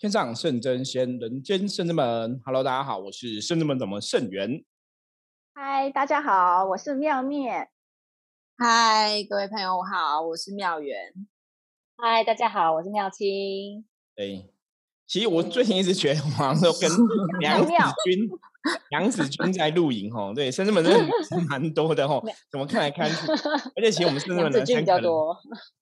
天上圣真仙，人间圣真门。Hello，大家好，我是圣真门掌门圣元。嗨，大家好，我是妙念。嗨，各位朋友好，我是妙元。嗨，大家好，我是妙清。对，其实我最近一直觉得，好像都跟 梁子君、梁 子君在露营哦。对，圣真门真的蛮多的哦，怎么看来看去，而且其实我们圣真门男生比较多。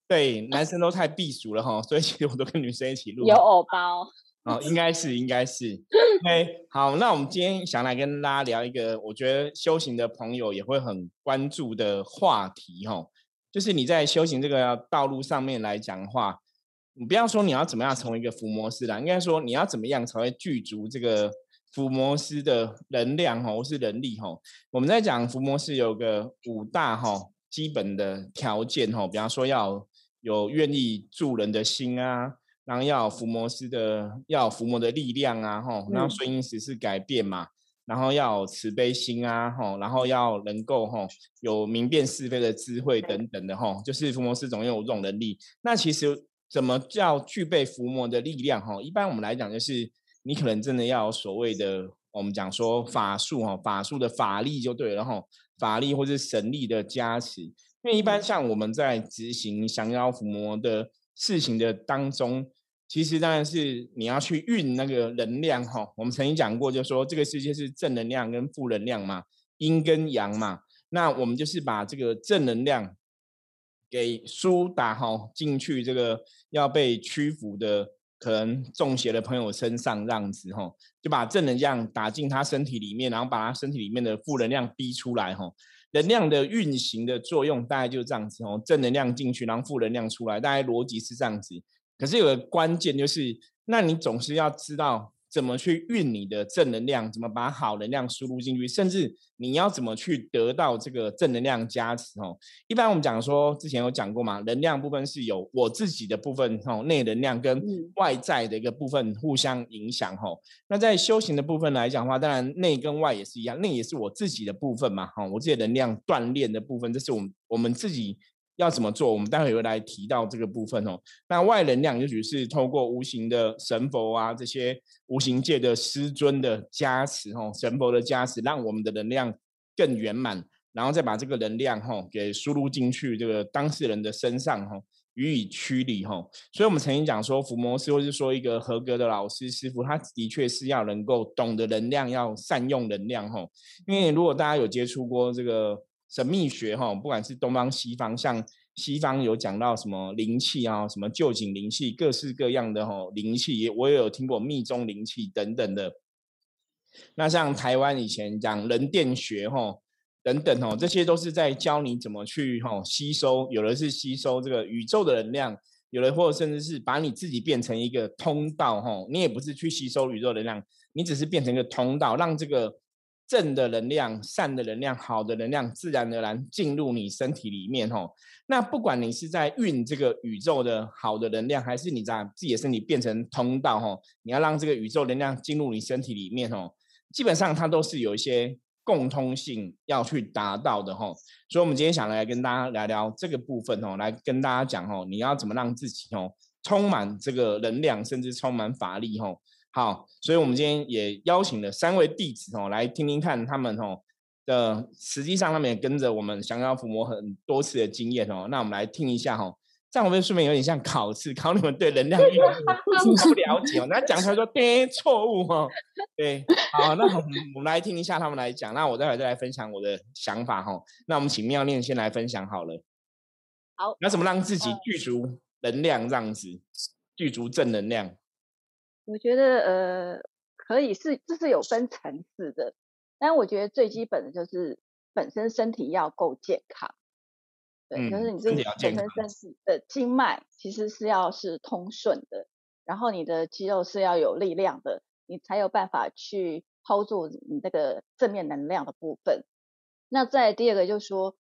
对，男生都太避暑了哈，所以其实我都跟女生一起录。有偶包 哦，应该是，应该是。OK，好，那我们今天想来跟大家聊一个，我觉得修行的朋友也会很关注的话题哈，就是你在修行这个道路上面来讲的话，你不要说你要怎么样成为一个伏魔师啦，应该说你要怎么样才会具足这个伏魔师的能量哈，或是能力哈。我们在讲伏魔师有个五大哈基本的条件哈，比方说要。有愿意助人的心啊，然后要伏魔师的，要伏魔的力量啊，吼，然后顺应时事改变嘛，然后要有慈悲心啊，吼，然后要能够吼有明辨是非的智慧等等的吼，就是伏魔师总有这种能力。那其实怎么叫具备伏魔的力量？吼，一般我们来讲就是你可能真的要有所谓的我们讲说法术哈，法术的法力就对了吼，法力或是神力的加持。因为一般像我们在执行降妖伏魔的事情的当中，其实当然是你要去运那个能量哈。我们曾经讲过，就说这个世界是正能量跟负能量嘛，阴跟阳嘛。那我们就是把这个正能量给输打哈进去，这个要被屈服的可能中邪的朋友身上，这样子哈，就把正能量打进他身体里面，然后把他身体里面的负能量逼出来哈。能量的运行的作用大概就是这样子哦，正能量进去，然后负能量出来，大概逻辑是这样子。可是有个关键就是，那你总是要知道。怎么去运你的正能量？怎么把好能量输入进去？甚至你要怎么去得到这个正能量加持？哦，一般我们讲说，之前有讲过嘛，能量部分是有我自己的部分，哦，内能量跟外在的一个部分互相影响，吼。那在修行的部分来讲的话，当然内跟外也是一样，内也是我自己的部分嘛，哈，我自己能量锻炼的部分，这是我们我们自己。要怎么做？我们待会会来提到这个部分哦。那外能量也许是透过无形的神佛啊，这些无形界的师尊的加持哦，神佛的加持，让我们的能量更圆满，然后再把这个能量哈给输入进去这个当事人的身上哈，予以驱离哈。所以我们曾经讲说，伏魔师或是说一个合格的老师师傅，他的确是要能够懂得能量，要善用能量哈。因为如果大家有接触过这个。神秘学哈，不管是东方西方，像西方有讲到什么灵气啊，什么旧景灵气，各式各样的哈灵气，我也有听过密宗灵气等等的。那像台湾以前讲人电学哈等等哦，这些都是在教你怎么去哈吸收，有的是吸收这个宇宙的能量，有的或者甚至是把你自己变成一个通道哈，你也不是去吸收宇宙能量，你只是变成一个通道，让这个。正的能量、善的能量、好的能量，自然而然进入你身体里面吼。那不管你是在运这个宇宙的好的能量，还是你在自己的身体变成通道吼，你要让这个宇宙能量进入你身体里面吼，基本上它都是有一些共通性要去达到的吼。所以，我们今天想来跟大家聊聊这个部分吼，来跟大家讲吼，你要怎么让自己吼充满这个能量，甚至充满法力吼。好，所以我们今天也邀请了三位弟子哦，来听听看他们哦的，实际上他们也跟着我们降妖伏魔很多次的经验哦。那我们来听一下哦，这样会不会顺便有点像考试，考你们对能量运 不了解哦？那讲出来说对错误哦，对，好，那我们我们来听一下他们来讲，那我待会再来分享我的想法哈。那我们请妙念先来分享好了。好，那怎么让自己具足能量这样子，具足正能量？我觉得呃可以是这是有分层次的，但我觉得最基本的就是本身身体要够健康，对，就是你自己本身身体的经脉其实是要是通顺的，然后你的肌肉是要有力量的，你才有办法去 hold 住你这个正面能量的部分。那再第二个就是说，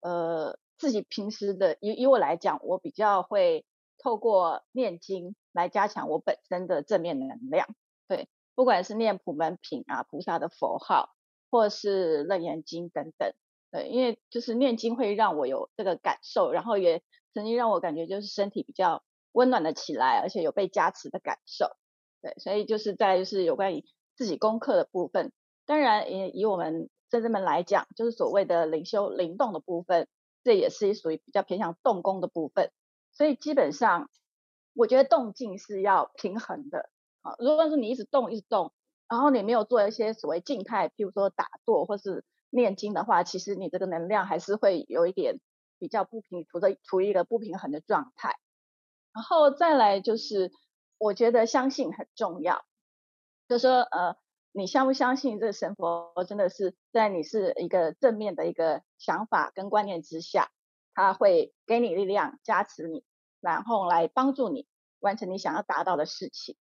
呃，自己平时的以以我来讲，我比较会透过念经。来加强我本身的正面能量，对，不管是念普门品啊、菩萨的佛号，或是楞严经等等，对，因为就是念经会让我有这个感受，然后也曾经让我感觉就是身体比较温暖的起来，而且有被加持的感受。对，所以就是在就是有关于自己功课的部分，当然以以我们圣人们来讲，就是所谓的灵修灵动的部分，这也是属于比较偏向动功的部分。所以基本上，我觉得动静是要平衡的啊。如果是你一直动一直动，然后你没有做一些所谓静态，譬如说打坐或是念经的话，其实你这个能量还是会有一点比较不平，处在处于一个不平衡的状态。然后再来就是。我觉得相信很重要，就说呃，你相不相信这个神佛真的是在你是一个正面的一个想法跟观念之下，他会给你力量加持你，然后来帮助你完成你想要达到的事情。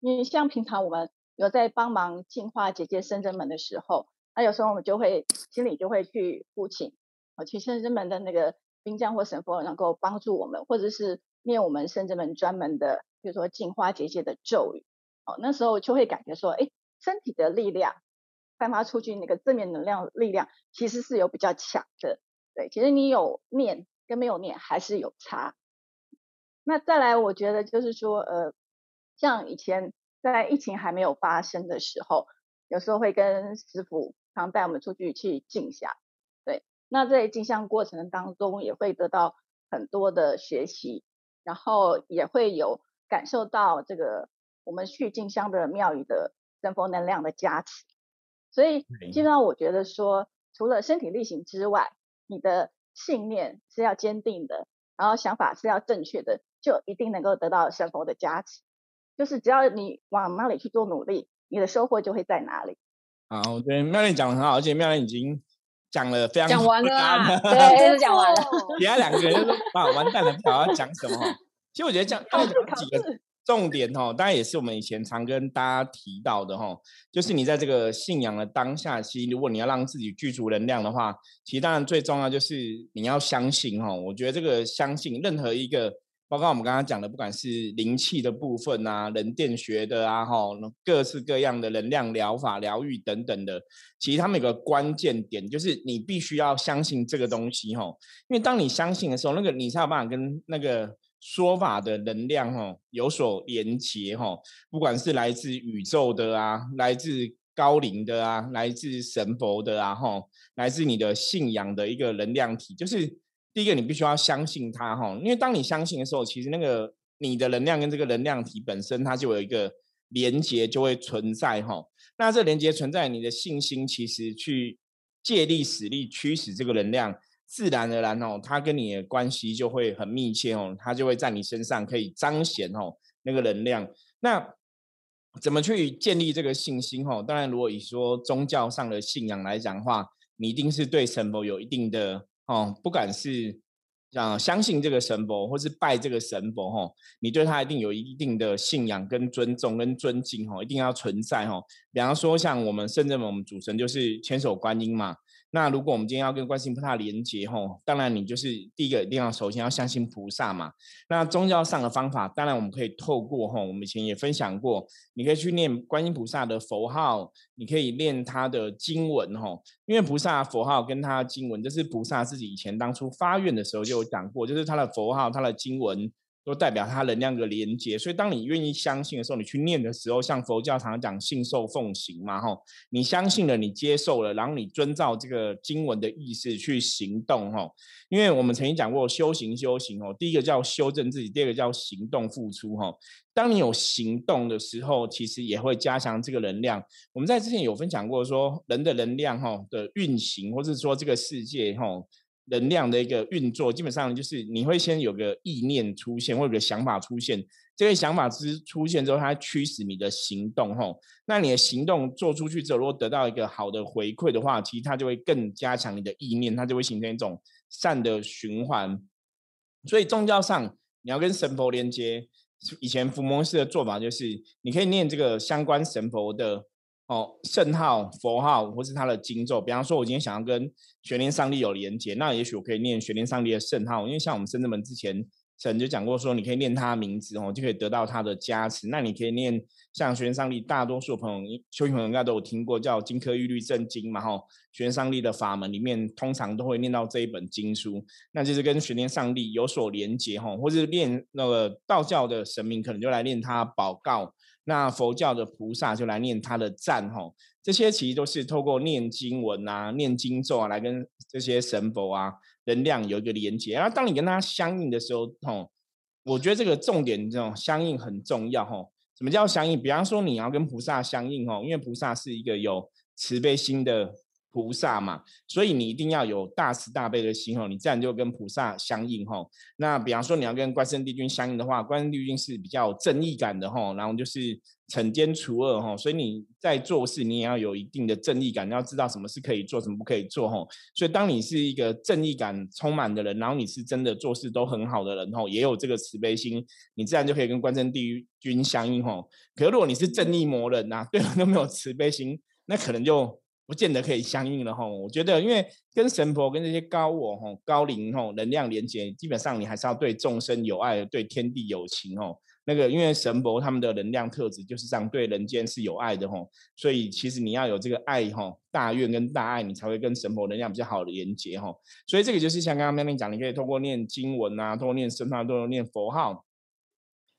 因为像平常我们有在帮忙净化结界圣真门的时候，那有时候我们就会心里就会去呼请，我，去圣真门的那个兵将或神佛能够帮助我们，或者是念我们圣真门专门的。比如说净化结界的咒语，哦，那时候就会感觉说，哎，身体的力量散发出去那个正面能量力量，其实是有比较强的。对，其实你有念跟没有念还是有差。那再来，我觉得就是说，呃，像以前在疫情还没有发生的时候，有时候会跟师傅常带我们出去去静香。对，那在静香过程当中也会得到很多的学习，然后也会有。感受到这个我们去静香的庙宇的神佛能量的加持，所以基本上我觉得说，除了身体力行之外，你的信念是要坚定的，然后想法是要正确的，就一定能够得到神佛的加持。就是只要你往那里去做努力，你的收获就会在哪里。啊，我觉得妙莲讲的很好，而且妙莲已经讲了非常讲完了，对，真的讲完了。其他两个人就说啊，完蛋了，不知道要讲什么。其实我觉得讲刚才讲几个重点哦，当然也是我们以前常跟大家提到的哈，就是你在这个信仰的当下期，如果你要让自己具足能量的话，其实当然最重要就是你要相信哈。我觉得这个相信任何一个，包括我们刚刚讲的，不管是灵气的部分啊、人电学的啊哈，各式各样的能量疗法、疗愈等等的，其实他们有个关键点，就是你必须要相信这个东西哈。因为当你相信的时候，那个你才有办法跟那个。说法的能量哈有所连结哈，不管是来自宇宙的啊，来自高龄的啊，来自神佛的啊哈，来自你的信仰的一个能量体，就是第一个你必须要相信它哈，因为当你相信的时候，其实那个你的能量跟这个能量体本身它就有一个连接就会存在哈，那这连接存在，你的信心其实去借力使力驱使这个能量。自然而然哦，它跟你的关系就会很密切哦，它就会在你身上可以彰显哦那个能量。那怎么去建立这个信心哦？当然，如果以说宗教上的信仰来讲的话，你一定是对神佛有一定的哦，不管是啊相信这个神佛，或是拜这个神佛哦，你对他一定有一定的信仰跟尊重跟尊敬哦，一定要存在哦。比方说，像我们深圳我们主神就是千手观音嘛。那如果我们今天要跟观世音菩萨连接吼，当然你就是第一个一定要首先要相信菩萨嘛。那宗教上的方法，当然我们可以透过吼，我们以前也分享过，你可以去念观音菩萨的佛号，你可以念他的经文吼，因为菩萨佛号跟他经文，这是菩萨自己以前当初发愿的时候就有讲过，就是他的佛号、他的经文。都代表它能量的连接，所以当你愿意相信的时候，你去念的时候，像佛教常常讲信受奉行嘛，吼，你相信了，你接受了，然后你遵照这个经文的意思去行动，吼，因为我们曾经讲过修行，修行哦，第一个叫修正自己，第二个叫行动付出，吼，当你有行动的时候，其实也会加强这个能量。我们在之前有分享过，说人的能量，哈的运行，或者说这个世界，哈。能量的一个运作，基本上就是你会先有个意念出现，或者个想法出现。这个想法之出现之后，它驱使你的行动，吼。那你的行动做出去之后，如果得到一个好的回馈的话，其实它就会更加强你的意念，它就会形成一种善的循环。所以宗教上你要跟神佛连接，以前伏魔师的做法就是，你可以念这个相关神佛的。哦，圣号、佛号，或是他的经咒。比方说，我今天想要跟玄天上帝有连接，那也许我可以念玄天上帝的圣号，因为像我们深圳门之前神就讲过，说你可以念他的名字哦，就可以得到他的加持。那你可以念像玄天上帝，大多数朋友修行朋友应该都有听过，叫金科玉律正经嘛，哈，玄天上帝的法门里面，通常都会念到这一本经书，那就是跟玄天上帝有所连接哈，或是念那个道教的神明可能就来念他祷告，那佛教的菩萨就来念他的赞吼，这些其实都是透过念经文啊、念经咒啊来跟这些神佛啊能量有一个连接，然后当你跟他相应的时候，吼，我觉得这个重点这种相应很重要吼。什么叫相应？比方说你要跟菩萨相应吼，因为菩萨是一个有慈悲心的。菩萨嘛，所以你一定要有大慈大悲的心哦，你自然就跟菩萨相应吼。那比方说你要跟关圣帝君相应的话，关圣帝君是比较有正义感的吼，然后就是惩奸除恶吼，所以你在做事你也要有一定的正义感，你要知道什么是可以做，什么不可以做吼。所以当你是一个正义感充满的人，然后你是真的做事都很好的人吼，也有这个慈悲心，你自然就可以跟关圣帝君相应吼。可如果你是正义魔人呐，对人都没有慈悲心，那可能就。不见得可以相应了哈，我觉得因为跟神婆跟这些高我哈高灵哈能量连接，基本上你还是要对众生有爱，对天地有情哦。那个因为神婆他们的能量特质就是这样，对人间是有爱的哈，所以其实你要有这个爱哈，大愿跟大爱，你才会跟神婆能量比较好的连接哈。所以这个就是像刚刚妙玲讲，你可以通过念经文啊，通过念神号，通过念佛号，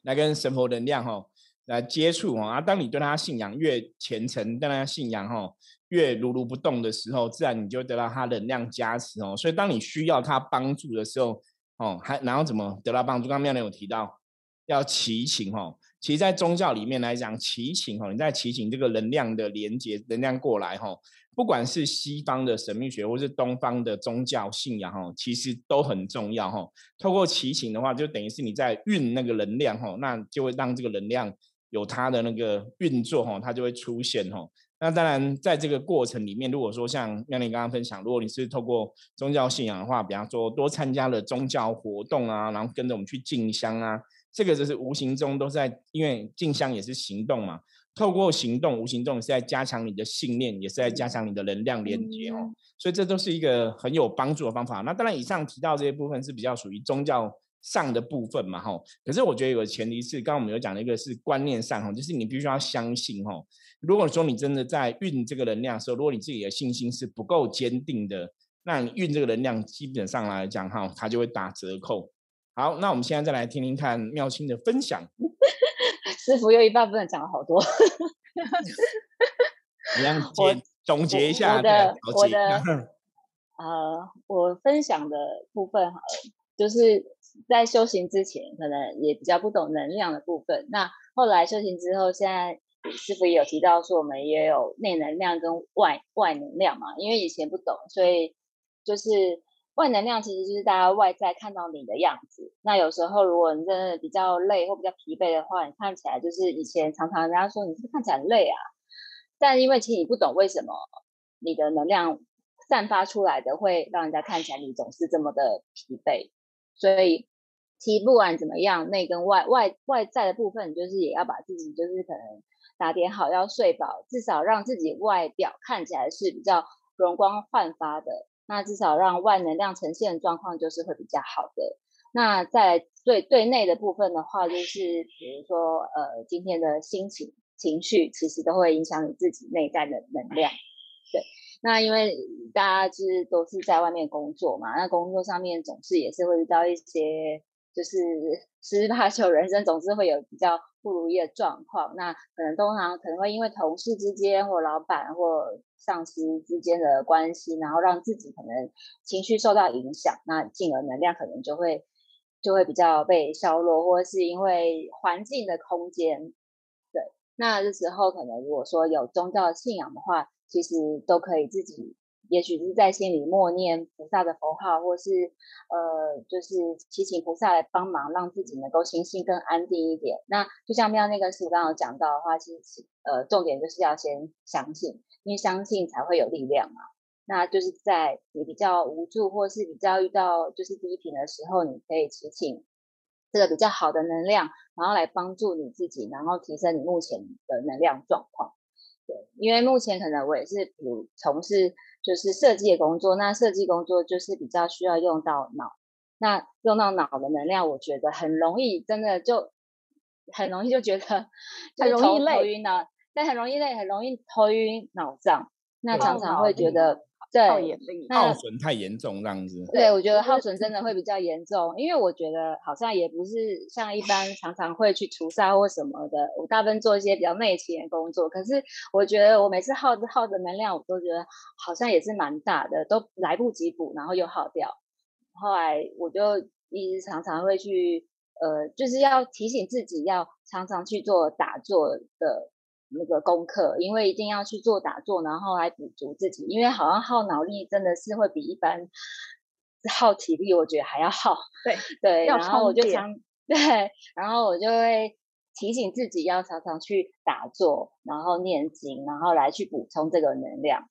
来跟神婆能量哈来接触哈。啊，当你对他信仰越虔诚，对他信仰哈。越如如不动的时候，自然你就得到他能量加持哦。所以当你需要他帮助的时候，哦，还然后怎么得到帮助？刚刚妙有提到要祈请哦。其实，在宗教里面来讲，祈请哦，你在祈请这个能量的连接，能量过来哈。不管是西方的神秘学，或是东方的宗教信仰哈，其实都很重要哈。透过祈请的话，就等于是你在运那个能量哈，那就会让这个能量有它的那个运作哈，它就会出现哈。那当然，在这个过程里面，如果说像妙玲刚刚分享，如果你是透过宗教信仰的话，比方说多参加了宗教活动啊，然后跟着我们去进香啊，这个就是无形中都在，因为进香也是行动嘛，透过行动，无形中是在加强你的信念，也是在加强你的能量连接哦，所以这都是一个很有帮助的方法。那当然，以上提到这些部分是比较属于宗教。上的部分嘛，吼，可是我觉得有个前提是，刚刚我们有讲的一个是观念上，吼，就是你必须要相信，吼，如果说你真的在运这个能量的时候，如果你自己的信心是不够坚定的，那你运这个能量基本上来讲，哈，它就会打折扣。好，那我们现在再来听听看妙清的分享。师傅有一半不能讲了好多，你样结总结一下我的我的 呃，我分享的部分好了，就是。在修行之前，可能也比较不懂能量的部分。那后来修行之后，现在师傅也有提到说，我们也有内能量跟外外能量嘛。因为以前不懂，所以就是外能量其实就是大家外在看到你的样子。那有时候如果你真的比较累或比较疲惫的话，你看起来就是以前常常人家说你是看起来很累啊，但因为其实你不懂为什么你的能量散发出来的会让人家看起来你总是这么的疲惫。所以，其实不管怎么样，内跟外外外在的部分，就是也要把自己就是可能打点好，要睡饱，至少让自己外表看起来是比较容光焕发的。那至少让外能量呈现的状况就是会比较好的。那在对对内的部分的话，就是比如说呃今天的心情情绪，其实都会影响你自己内在的能量。对。那因为大家就是都是在外面工作嘛，那工作上面总是也是会遇到一些，就是 十之八九人生总是会有比较不如意的状况。那可能通常可能会因为同事之间或老板或上司之间的关系，然后让自己可能情绪受到影响，那进而能量可能就会就会比较被削弱，或者是因为环境的空间。对，那这时候可能如果说有宗教信仰的话。其实都可以自己，也许是在心里默念菩萨的佛号，或是呃，就是祈请菩萨来帮忙，让自己能够心性更安定一点。那就像妙那个师傅刚刚讲到的话，其实呃，重点就是要先相信，因为相信才会有力量嘛。那就是在你比较无助或是比较遇到就是低频的时候，你可以祈请这个比较好的能量，然后来帮助你自己，然后提升你目前的能量状况。对，因为目前可能我也是，比如从事就是设计的工作，那设计工作就是比较需要用到脑，那用到脑的能量，我觉得很容易，真的就很容易就觉得很容易累、头晕脑，但很容易累，很容易头晕脑胀，那常常会觉得耗眼力，耗损太严重这样子。对，我觉得耗损真的会比较严重，因为我觉得好像也不是像一般常常会去除沙或什么的，我大部分做一些比较内勤的工作。可是我觉得我每次耗着耗着能量，我都觉得好像也是蛮大的，都来不及补，然后又耗掉。后来我就一直常常会去，呃，就是要提醒自己要常常去做打坐的。那个功课，因为一定要去做打坐，然后来补足自己，因为好像耗脑力真的是会比一般耗体力，我觉得还要耗。对对，然后我就想对，然后我就会提醒自己要常常去打坐，然后念经，然后来去补充这个能量。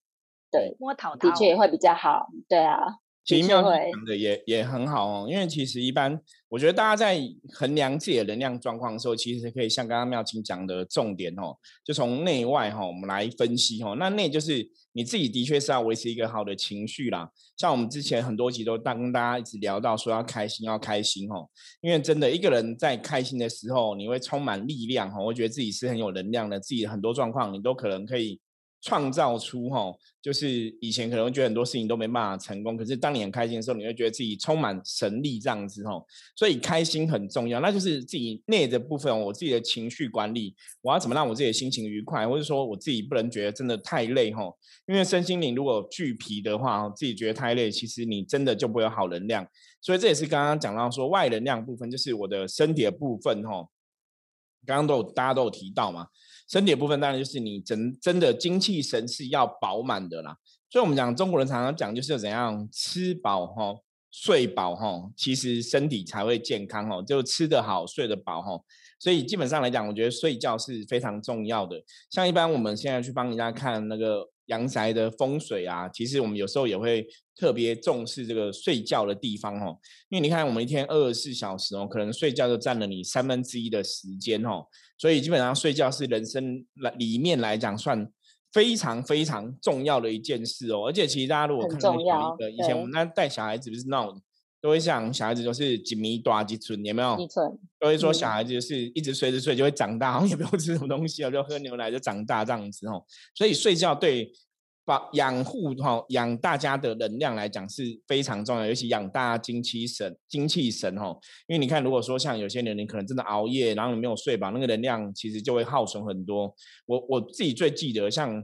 对，摸桃的确也会比较好。对啊。其实妙讲的也也很好哦，因为其实一般我觉得大家在衡量自己的能量状况的时候，其实可以像刚刚妙清讲的重点哦，就从内外哈，我们来分析哦。那内就是你自己的确是要维持一个好的情绪啦，像我们之前很多集都跟大家一直聊到说要开心要开心哦，因为真的一个人在开心的时候，你会充满力量哦，我觉得自己是很有能量的，自己很多状况你都可能可以。创造出哈，就是以前可能觉得很多事情都没办法成功，可是当你很开心的时候，你会觉得自己充满神力这样子哈。所以开心很重要，那就是自己内的部分，我自己的情绪管理，我要怎么让我自己的心情愉快，或者说我自己不能觉得真的太累哈。因为身心灵如果俱疲的话，自己觉得太累，其实你真的就不会有好能量。所以这也是刚刚讲到说外能量部分，就是我的身体的部分哈。刚刚都有大家都有提到嘛。身体的部分当然就是你真真的精气神是要饱满的啦，所以我们讲中国人常常讲就是怎样吃饱哈，睡饱哈，其实身体才会健康哦，就吃得好，睡得饱哈，所以基本上来讲，我觉得睡觉是非常重要的。像一般我们现在去帮人家看那个阳宅的风水啊，其实我们有时候也会特别重视这个睡觉的地方哦，因为你看我们一天二十四小时哦，可能睡觉就占了你三分之一的时间哦。所以基本上睡觉是人生来里面来讲算非常非常重要的一件事哦，而且其实大家如果看到一个以前我们那带小孩子不是那种都会想小孩子就是几米多几寸，有没有？几寸？都会说小孩子就是一直睡着睡就会长大，然后也不用吃什么东西啊，就喝牛奶就长大这样子哦。所以睡觉对。把养护哈养大家的能量来讲是非常重要，尤其养大精气神精气神哈。因为你看，如果说像有些人你可能真的熬夜，然后你没有睡饱，那个能量其实就会耗损很多。我我自己最记得，像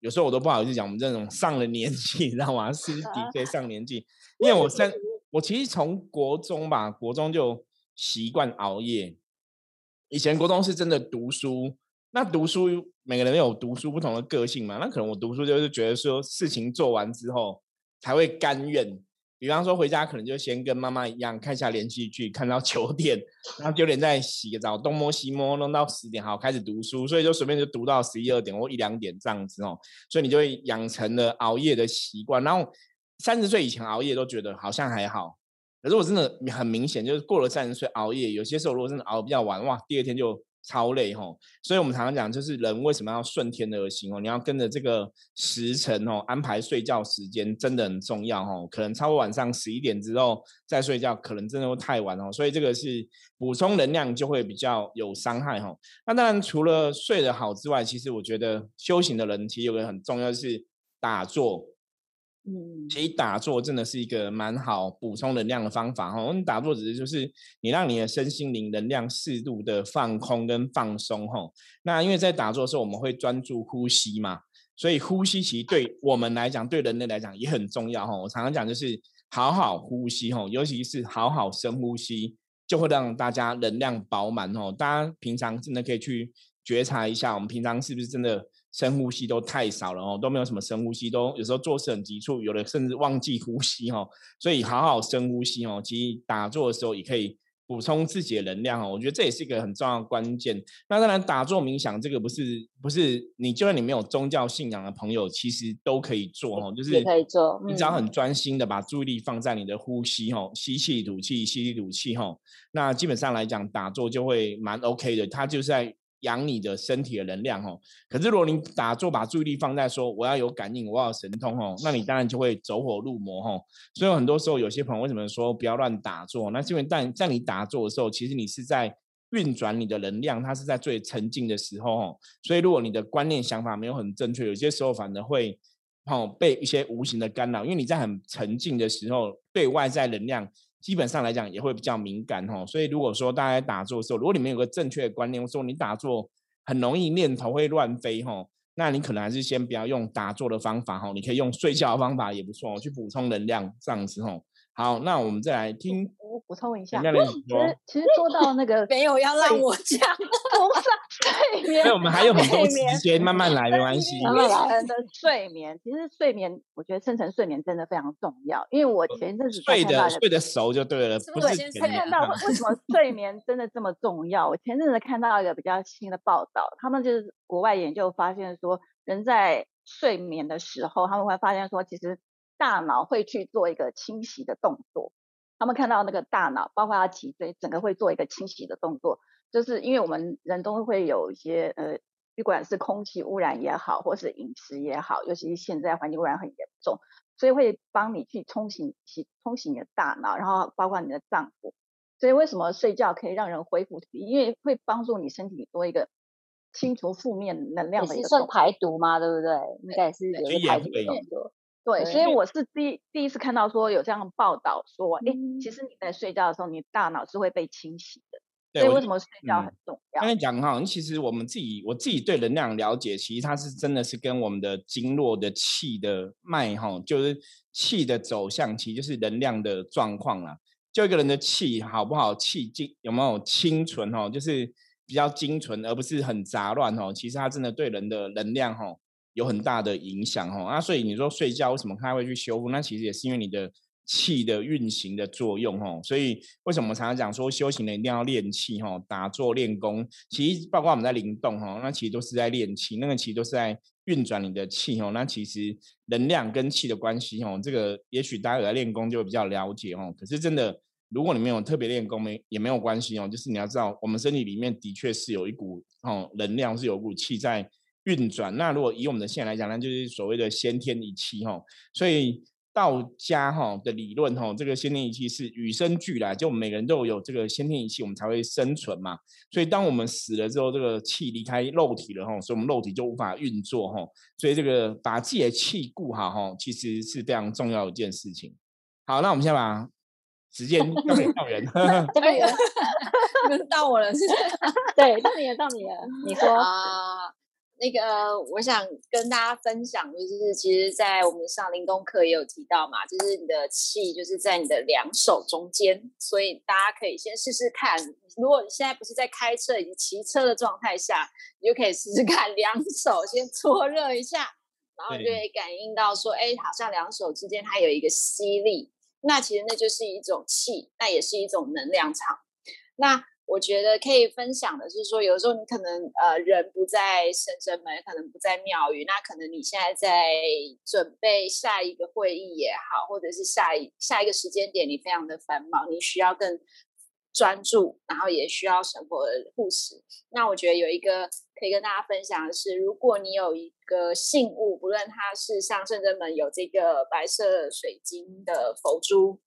有时候我都不好意思讲，我们这种上了年纪，你知道吗？是的确上年纪，因为我 三我其实从国中吧，国中就习惯熬夜。以前国中是真的读书。那读书每个人有读书不同的个性嘛？那可能我读书就是觉得说事情做完之后才会甘愿。比方说回家可能就先跟妈妈一样看一下连续剧，看到九点，然后九点再洗个澡，东摸西摸弄到十点，好开始读书。所以就随便就读到十一二点或一两点这样子哦。所以你就会养成了熬夜的习惯。然后三十岁以前熬夜都觉得好像还好，可是我真的很明显就是过了三十岁熬夜，有些时候如果真的熬比较晚，哇，第二天就。超累吼，所以我们常常讲，就是人为什么要顺天而行哦？你要跟着这个时辰哦，安排睡觉时间真的很重要哦。可能超过晚上十一点之后再睡觉，可能真的会太晚哦。所以这个是补充能量就会比较有伤害哈。那当然除了睡得好之外，其实我觉得修行的人其实有个很重要是打坐。嗯，其实打坐真的是一个蛮好补充能量的方法哈。我们打坐只是就是你让你的身心灵能量适度的放空跟放松哈。那因为在打坐的时候我们会专注呼吸嘛，所以呼吸其实对我们来讲，对人类来讲也很重要哈。我常常讲就是好好呼吸哈，尤其是好好深呼吸，就会让大家能量饱满哦。大家平常真的可以去觉察一下，我们平常是不是真的。深呼吸都太少了哦，都没有什么深呼吸，都有时候做事很急促，有的甚至忘记呼吸哦。所以好好深呼吸哦，其实打坐的时候也可以补充自己的能量哦。我觉得这也是一个很重要的关键。那当然，打坐冥想这个不是不是你就算你没有宗教信仰的朋友，其实都可以做哦，就是可以做。你只要很专心的把注意力放在你的呼吸哦，吸气吐气，吸气吐气哈，那基本上来讲打坐就会蛮 OK 的。它就是在。养你的身体的能量哦，可是如果你打坐把注意力放在说我要有感应，我要神通哦，那你当然就会走火入魔哦。所以很多时候有些朋友为什么说不要乱打坐？那是因为但在你打坐的时候，其实你是在运转你的能量，它是在最沉静的时候哦。所以如果你的观念想法没有很正确，有些时候反而会哦被一些无形的干扰，因为你在很沉静的时候，对外在能量基本上来讲也会比较敏感哦。所以如果说大家打坐的时候，如果你们有个正确的观念，说你打坐很容易念头会乱飞哈，那你可能还是先不要用打坐的方法哈，你可以用睡觉的方法也不错，去补充能量这样子吼。好，那我们再来听。我补充一下，其实其实说到那个没有要让我讲，不是睡 眠。那我们还有很多时间，慢慢来，没关系。慢慢来。人的睡眠，其实睡眠，我觉得深层睡眠真的非常重要。因为我前一阵子睡的睡得熟就对了，不是才看到为什么睡眠真的这么重要。我前阵子看到一个比较新的报道，他们就是国外研究发现说，人在睡眠的时候，他们会发现说，其实。大脑会去做一个清洗的动作，他们看到那个大脑，包括他脊椎，整个会做一个清洗的动作，就是因为我们人都会有一些呃，不管是空气污染也好，或是饮食也好，尤其是现在环境污染很严重，所以会帮你去冲洗洗冲洗你的大脑，然后包括你的脏腑。所以为什么睡觉可以让人恢复体力？因为会帮助你身体多一个清除负面能量的一个算排毒嘛？对不对？应该是有一个排毒的动作。对，所以我是第第一次看到说有这样的报道，说，哎，其实你在睡觉的时候，你大脑是会被清洗的。所以为什么睡觉很重要？刚才讲哈，其实我们自己我自己对能量了解，其实它是真的是跟我们的经络的气的脉哈，就是气的走向，其实就是能量的状况啦。就一个人的气好不好，气精有没有清纯哦，就是比较精纯，而不是很杂乱哦。其实它真的对人的能量哈。有很大的影响哦，那所以你说睡觉为什么它会去修复？那其实也是因为你的气的运行的作用哦。所以为什么常常讲说修行人一定要练气哈？打坐练功，其实包括我们在灵动哈，那其实都是在练气，那个其实都是在运转你的气哦。那其实能量跟气的关系哦，这个也许大家有在练功就会比较了解哦。可是真的，如果你没有特别练功，没也没有关系哦。就是你要知道，我们身体里面的确是有一股哦能量，是有股气在。运转，那如果以我们的线来讲，那就是所谓的先天一气哈。所以道家哈的理论哈，这个先天一气是与生俱来，就我们每个人都有这个先天一气，我们才会生存嘛。所以当我们死了之后，这个气离开肉体了哈，所以我们肉体就无法运作哈。所以这个把自己的气固好哈，其实是非常重要的一件事情。好，那我们先把时间 交给道人，这边 到我了，是 对，到你了，到你了，你说啊。那个，我想跟大家分享，就是其实，在我们上灵动课也有提到嘛，就是你的气就是在你的两手中间，所以大家可以先试试看。如果你现在不是在开车以及骑车的状态下，你就可以试试看，两手先搓热一下，然后就会感应到说，哎，好像两手之间它有一个吸力，那其实那就是一种气，那也是一种能量场。那我觉得可以分享的是说，有时候你可能呃人不在深圳门，可能不在庙宇，那可能你现在在准备下一个会议也好，或者是下一下一个时间点，你非常的繁忙，你需要更专注，然后也需要生活的护持。那我觉得有一个可以跟大家分享的是，如果你有一个信物，不论它是像深圳门有这个白色水晶的佛珠。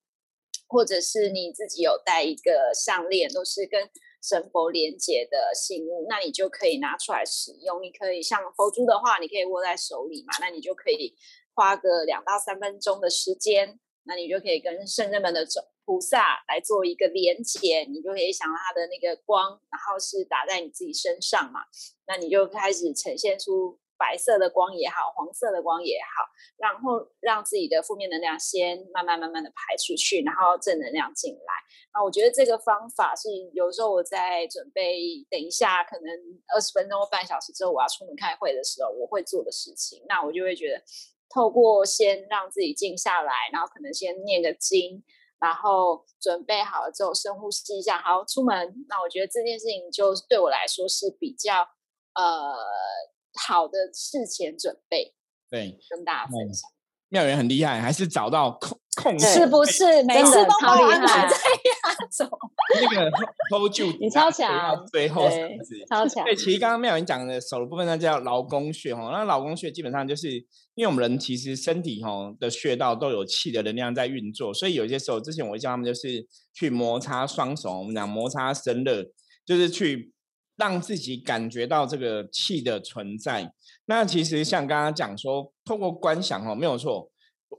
或者是你自己有戴一个项链，都是跟神佛连接的信物，那你就可以拿出来使用。你可以像佛珠的话，你可以握在手里嘛，那你就可以花个两到三分钟的时间，那你就可以跟圣人们的菩萨来做一个连接，你就可以想到他的那个光，然后是打在你自己身上嘛，那你就开始呈现出。白色的光也好，黄色的光也好，然后让自己的负面能量先慢慢慢慢的排出去，然后正能量进来。那我觉得这个方法是有时候我在准备等一下可能二十分钟或半小时之后我要出门开会的时候，我会做的事情。那我就会觉得，透过先让自己静下来，然后可能先念个经，然后准备好了之后深呼吸一下，好出门。那我觉得这件事情就对我来说是比较呃。好的事前准备，对，跟大家分享。妙元很厉害，还是找到控控制，是不是？每次都超厉害，在压轴。那个 hold 住，你超强，最后超强。对，其实刚刚妙元讲的手的部分，那叫劳宫穴哈。那劳宫穴基本上就是因为我们人其实身体哈的穴道都有气的能量在运作，所以有些时候之前我会叫他们就是去摩擦双手，我们讲摩擦生热，就是去。让自己感觉到这个气的存在。那其实像刚刚讲说，透过观想哦，没有错。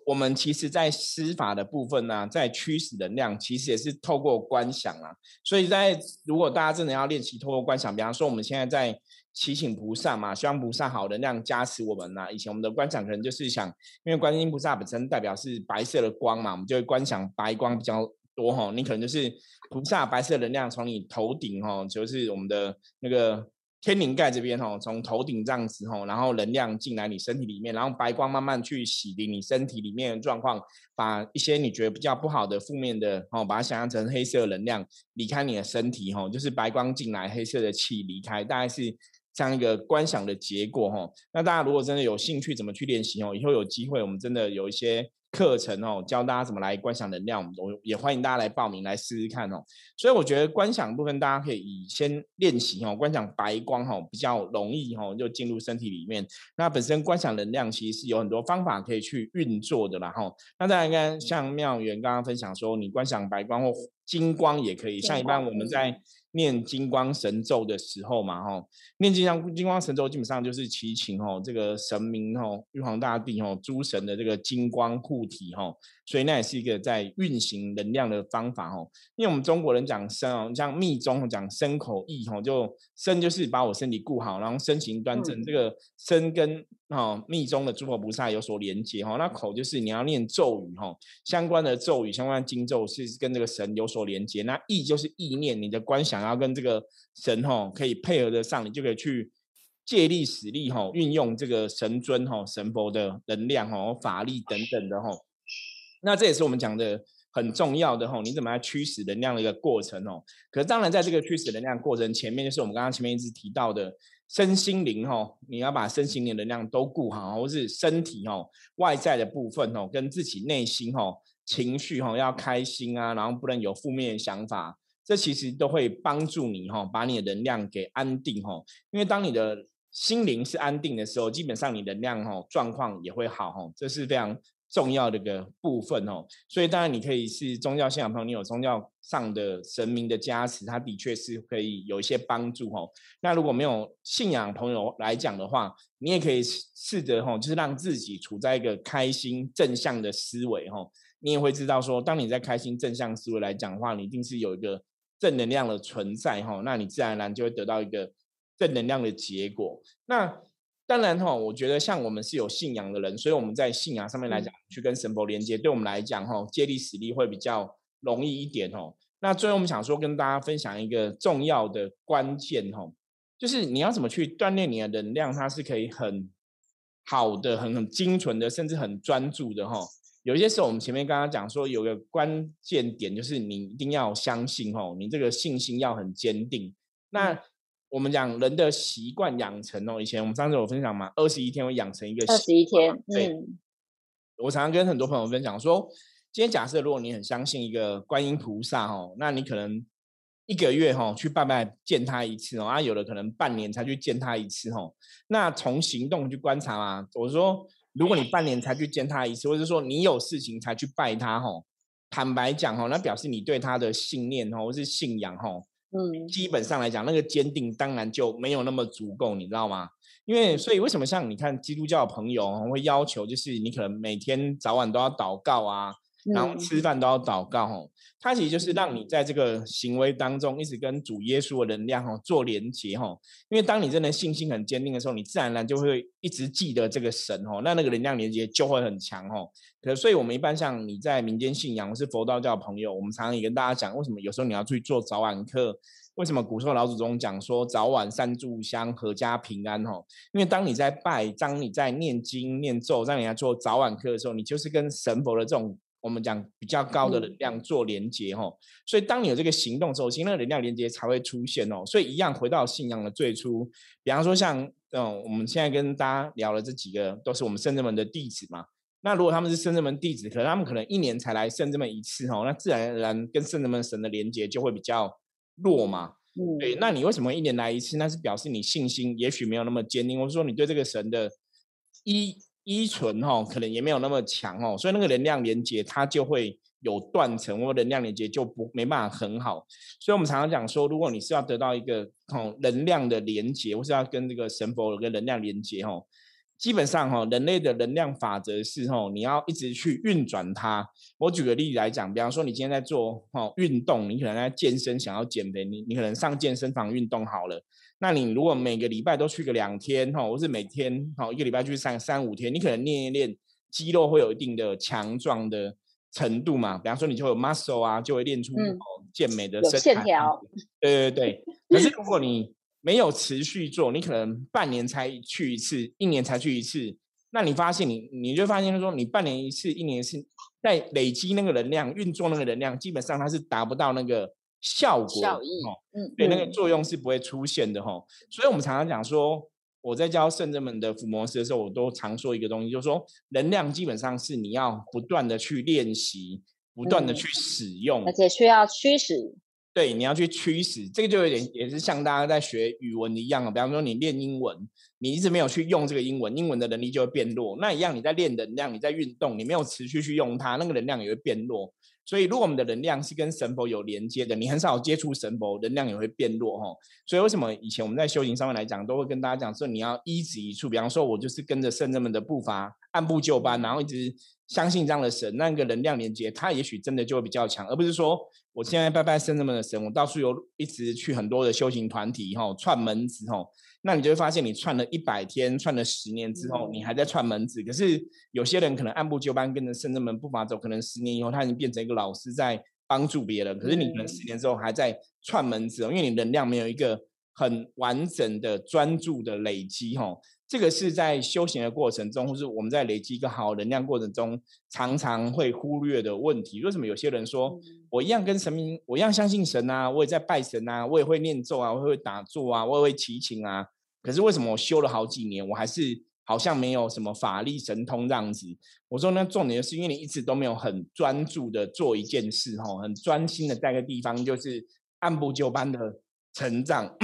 我们其实，在施法的部分呢，在驱使能量，其实也是透过观想啊。所以在如果大家真的要练习透过观想，比方说我们现在在祈请菩萨嘛，希望菩萨好能量加持我们呐。以前我们的观想可能就是想，因为观音菩萨本身代表是白色的光嘛，我们就会观想白光比较多哈。你可能就是菩萨白色能量从你头顶哈，就是我们的那个。天灵盖这边吼，从头顶这样子吼，然后能量进来你身体里面，然后白光慢慢去洗涤你身体里面的状况，把一些你觉得比较不好的负面的哦，把它想象成黑色能量离开你的身体吼，就是白光进来，黑色的气离开，大概是这样一个观想的结果吼。那大家如果真的有兴趣怎么去练习哦，以后有机会我们真的有一些。课程哦，教大家怎么来观想能量，我也欢迎大家来报名来试试看哦。所以我觉得观想部分，大家可以以先练习哦，观想白光哈，比较容易哈，就进入身体里面。那本身观想能量其实是有很多方法可以去运作的啦哈。那大家看，像妙元刚刚分享说，你观想白光或金光也可以，像一般我们在。念金光神咒的时候嘛，吼，念金光金光神咒基本上就是祈请吼这个神明吼玉皇大帝吼诸神的这个金光护体吼，所以那也是一个在运行能量的方法吼。因为我们中国人讲身哦，像密宗讲身口意吼，就身就是把我身体顾好，然后身形端正，这个身跟哦密宗的诸佛菩萨有所连接吼。那口就是你要念咒语吼，相关的咒语相关的经咒是跟这个神有所连接。那意就是意念，你的观想。要跟这个神吼可以配合得上，你就可以去借力使力吼，运用这个神尊吼神佛的能量吼法力等等的吼。那这也是我们讲的很重要的吼，你怎么来驱使能量的一个过程哦。可是当然在这个驱使能量过程前面，就是我们刚刚前面一直提到的身心灵吼，你要把身心灵能量都顾好，或是身体吼外在的部分吼，跟自己内心吼情绪吼要开心啊，然后不能有负面的想法。这其实都会帮助你哈，把你的能量给安定哈。因为当你的心灵是安定的时候，基本上你能量哈状况也会好哈。这是非常重要的一个部分哦。所以当然你可以是宗教信仰朋友，你有宗教上的神明的加持，它的确是可以有一些帮助哦。那如果没有信仰朋友来讲的话，你也可以试着哦，就是让自己处在一个开心正向的思维哦。你也会知道说，当你在开心正向思维来讲的话，你一定是有一个。正能量的存在哈，那你自然而然就会得到一个正能量的结果。那当然哈，我觉得像我们是有信仰的人，所以我们在信仰上面来讲，去跟神佛连接，对我们来讲哈，接力使力会比较容易一点哦。那最后我们想说跟大家分享一个重要的关键哈，就是你要怎么去锻炼你的能量，它是可以很好的、很很精纯的，甚至很专注的哈。有一些时候，我们前面刚刚讲说，有个关键点就是你一定要相信哦，你这个信心要很坚定。那我们讲人的习惯养成哦，以前我们上次有分享嘛，二十一天会养成一个。二十一天，对。我常常跟很多朋友分享说，今天假设如果你很相信一个观音菩萨哦，那你可能一个月哈去拜拜见他一次哦，啊，有的可能半年才去见他一次哦。那从行动去观察嘛，我说。如果你半年才去见他一次，或者说你有事情才去拜他，吼，坦白讲，哦，那表示你对他的信念，哦，或是信仰，吼，嗯，基本上来讲，那个坚定当然就没有那么足够，你知道吗？因为，所以为什么像你看基督教的朋友会要求，就是你可能每天早晚都要祷告啊。然后吃饭都要祷告吼，它其实就是让你在这个行为当中一直跟主耶稣的能量吼做连接吼，因为当你真的信心很坚定的时候，你自然而然就会一直记得这个神吼，那那个能量连接就会很强吼。可所以我们一般像你在民间信仰或是佛道教朋友，我们常常也跟大家讲，为什么有时候你要去做早晚课？为什么古时候老祖宗讲说早晚三炷香，阖家平安吼？因为当你在拜，当你在念经念咒，让你来做早晚课的时候，你就是跟神佛的这种。我们讲比较高的能量做连接哈，所以当你有这个行动之后，新的能量连接才会出现哦。所以一样回到信仰的最初，比方说像嗯，我们现在跟大家聊的这几个都是我们圣智门的弟子嘛。那如果他们是圣智门弟子，可能他们可能一年才来圣智门一次哦，那自然而然跟圣智门神的连接就会比较弱嘛。嗯，对。那你为什么一年来一次？那是表示你信心也许没有那么坚定，或者说你对这个神的依。依存哈，可能也没有那么强哦，所以那个能量连接它就会有断层或能量连接，就不没办法很好。所以我们常常讲说，如果你是要得到一个哦能量的连接，或是要跟这个神佛有个能量连接哦。基本上哈，人类的能量法则是哈，你要一直去运转它。我举个例子来讲，比方说你今天在做哈运动，你可能在健身，想要减肥，你你可能上健身房运动好了。那你如果每个礼拜都去个两天哈，或是每天哈一个礼拜去三三五天，你可能练一练肌肉会有一定的强壮的程度嘛。比方说你就有 muscle 啊，就会练出健美的身线条。对对对。可是如果你没有持续做，你可能半年才去一次，一年才去一次。那你发现你，你就发现说，你半年一次，一年一次，在累积那个能量，运作那个能量，基本上它是达不到那个效果，效益，嗯，对，那个作用是不会出现的哈。所以我们常常讲说，我在教圣者们的抚模式的时候，我都常说一个东西，就是说，能量基本上是你要不断的去练习，不断的去使用，而且需要驱使。对，你要去驱使，这个就有点也是像大家在学语文一样啊。比方说，你练英文，你一直没有去用这个英文，英文的能力就会变弱。那一样，你在练能量，你在运动，你没有持续去用它，那个能量也会变弱。所以，如果我们的能量是跟神佛有连接的，你很少接触神佛，能量也会变弱哈。所以，为什么以前我们在修行上面来讲，都会跟大家讲说，你要一指一处。比方说，我就是跟着圣人们的步伐，按部就班，然后一直相信这样的神，那个能量连接，它也许真的就会比较强，而不是说我现在拜拜圣人们的神，我到处有一直去很多的修行团体吼，串门子吼。那你就会发现，你串了一百天，串了十年之后，你还在串门子。可是有些人可能按部就班，跟着圣人们步伐走，可能十年以后他已经变成一个老师，在帮助别人。可是你可能十年之后还在串门子，因为你能量没有一个很完整的专注的累积。哈，这个是在修行的过程中，或是我们在累积一个好能量过程中，常常会忽略的问题。为什么有些人说我一样跟神明，我一样相信神啊，我也在拜神啊，我也会念咒啊，我会打坐啊，我也会祈请啊。可是为什么我修了好几年，我还是好像没有什么法力神通这样子？我说那重点是因为你一直都没有很专注的做一件事，哈，很专心的在一个地方，就是按部就班的成长。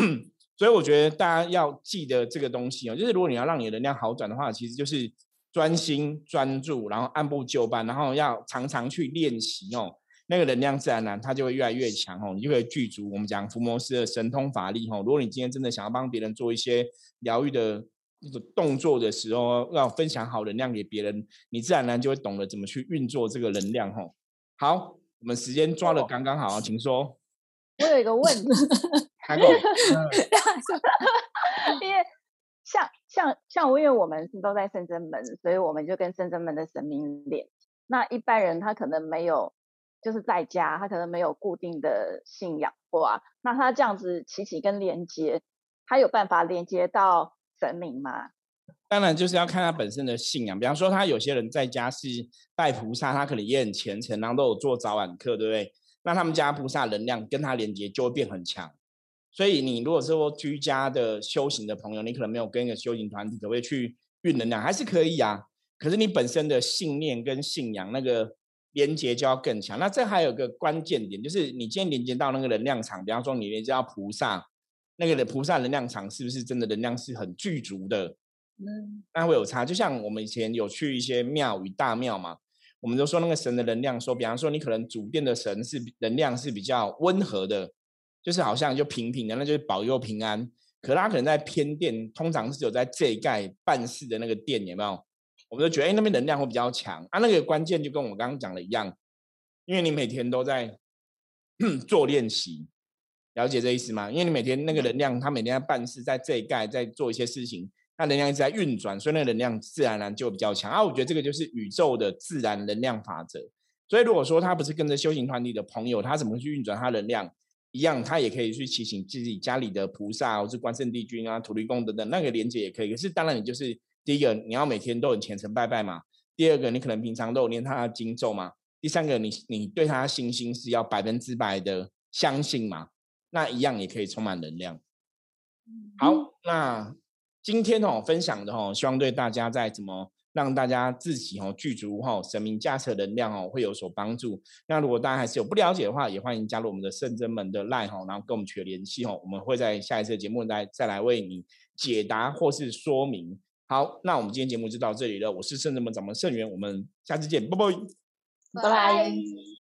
所以我觉得大家要记得这个东西哦，就是如果你要让你的能量好转的话，其实就是专心专注，然后按部就班，然后要常常去练习哦。那个能量自然呢，它就会越来越强哦，你就可以具足我们讲伏魔师的神通法力哦。如果你今天真的想要帮别人做一些疗愈的那个动作的时候，要分享好能量给别人，你自然然就会懂得怎么去运作这个能量哈。好，我们时间抓的刚刚好，请说。我有一个问。因为像像像，因为我们是都在圣真门，所以我们就跟圣真门的神明连。那一般人他可能没有。就是在家，他可能没有固定的信仰哇，那他这样子祈祈跟连接，他有办法连接到神明吗？当然就是要看他本身的信仰。比方说，他有些人在家是拜菩萨，他可能也很虔诚，然后都有做早晚课，对不对？那他们家菩萨能量跟他连接就会变很强。所以你如果说居家的修行的朋友，你可能没有跟一个修行团体，可不可以去运能量？还是可以啊。可是你本身的信念跟信仰那个。连接就要更强。那这还有个关键点，就是你今天连接到那个能量场，比方说你连接到菩萨，那个的菩萨能量场是不是真的能量是很具足的？嗯，那会有差。就像我们以前有去一些庙宇大庙嘛，我们都说那个神的能量，说比方说你可能主殿的神是能量是比较温和的，就是好像就平平的，那就是保佑平安。可他可能在偏殿，通常是有在这一盖办事的那个殿，有没有？我们就觉得，哎，那边能量会比较强啊。那个关键就跟我刚刚讲的一样，因为你每天都在 做练习，了解这意思吗？因为你每天那个能量，他每天在办事，在这一盖在做一些事情，那能量一直在运转，所以那个能量自然而然就比较强啊。我觉得这个就是宇宙的自然能量法则。所以如果说他不是跟着修行团体的朋友，他怎么去运转他能量？一样，他也可以去祈请自己家里的菩萨，或是关圣帝君啊、土地公等等，那个连接也可以。可是当然，你就是。第一个，你要每天都很虔诚拜拜嘛。第二个，你可能平常都有念他的经咒嘛。第三个，你你对他信心是要百分之百的相信嘛。那一样也可以充满能量。好，那今天哦分享的哦，希望对大家在怎么让大家自己哦具足哈神明驾车能量哦会有所帮助。那如果大家还是有不了解的话，也欢迎加入我们的圣真门的 line 哈，然后跟我们取得联系哦。我们会在下一次节目再再来为你解答或是说明。好，那我们今天节目就到这里了。我是圣真门掌门圣元，我们下次见，拜拜，拜拜。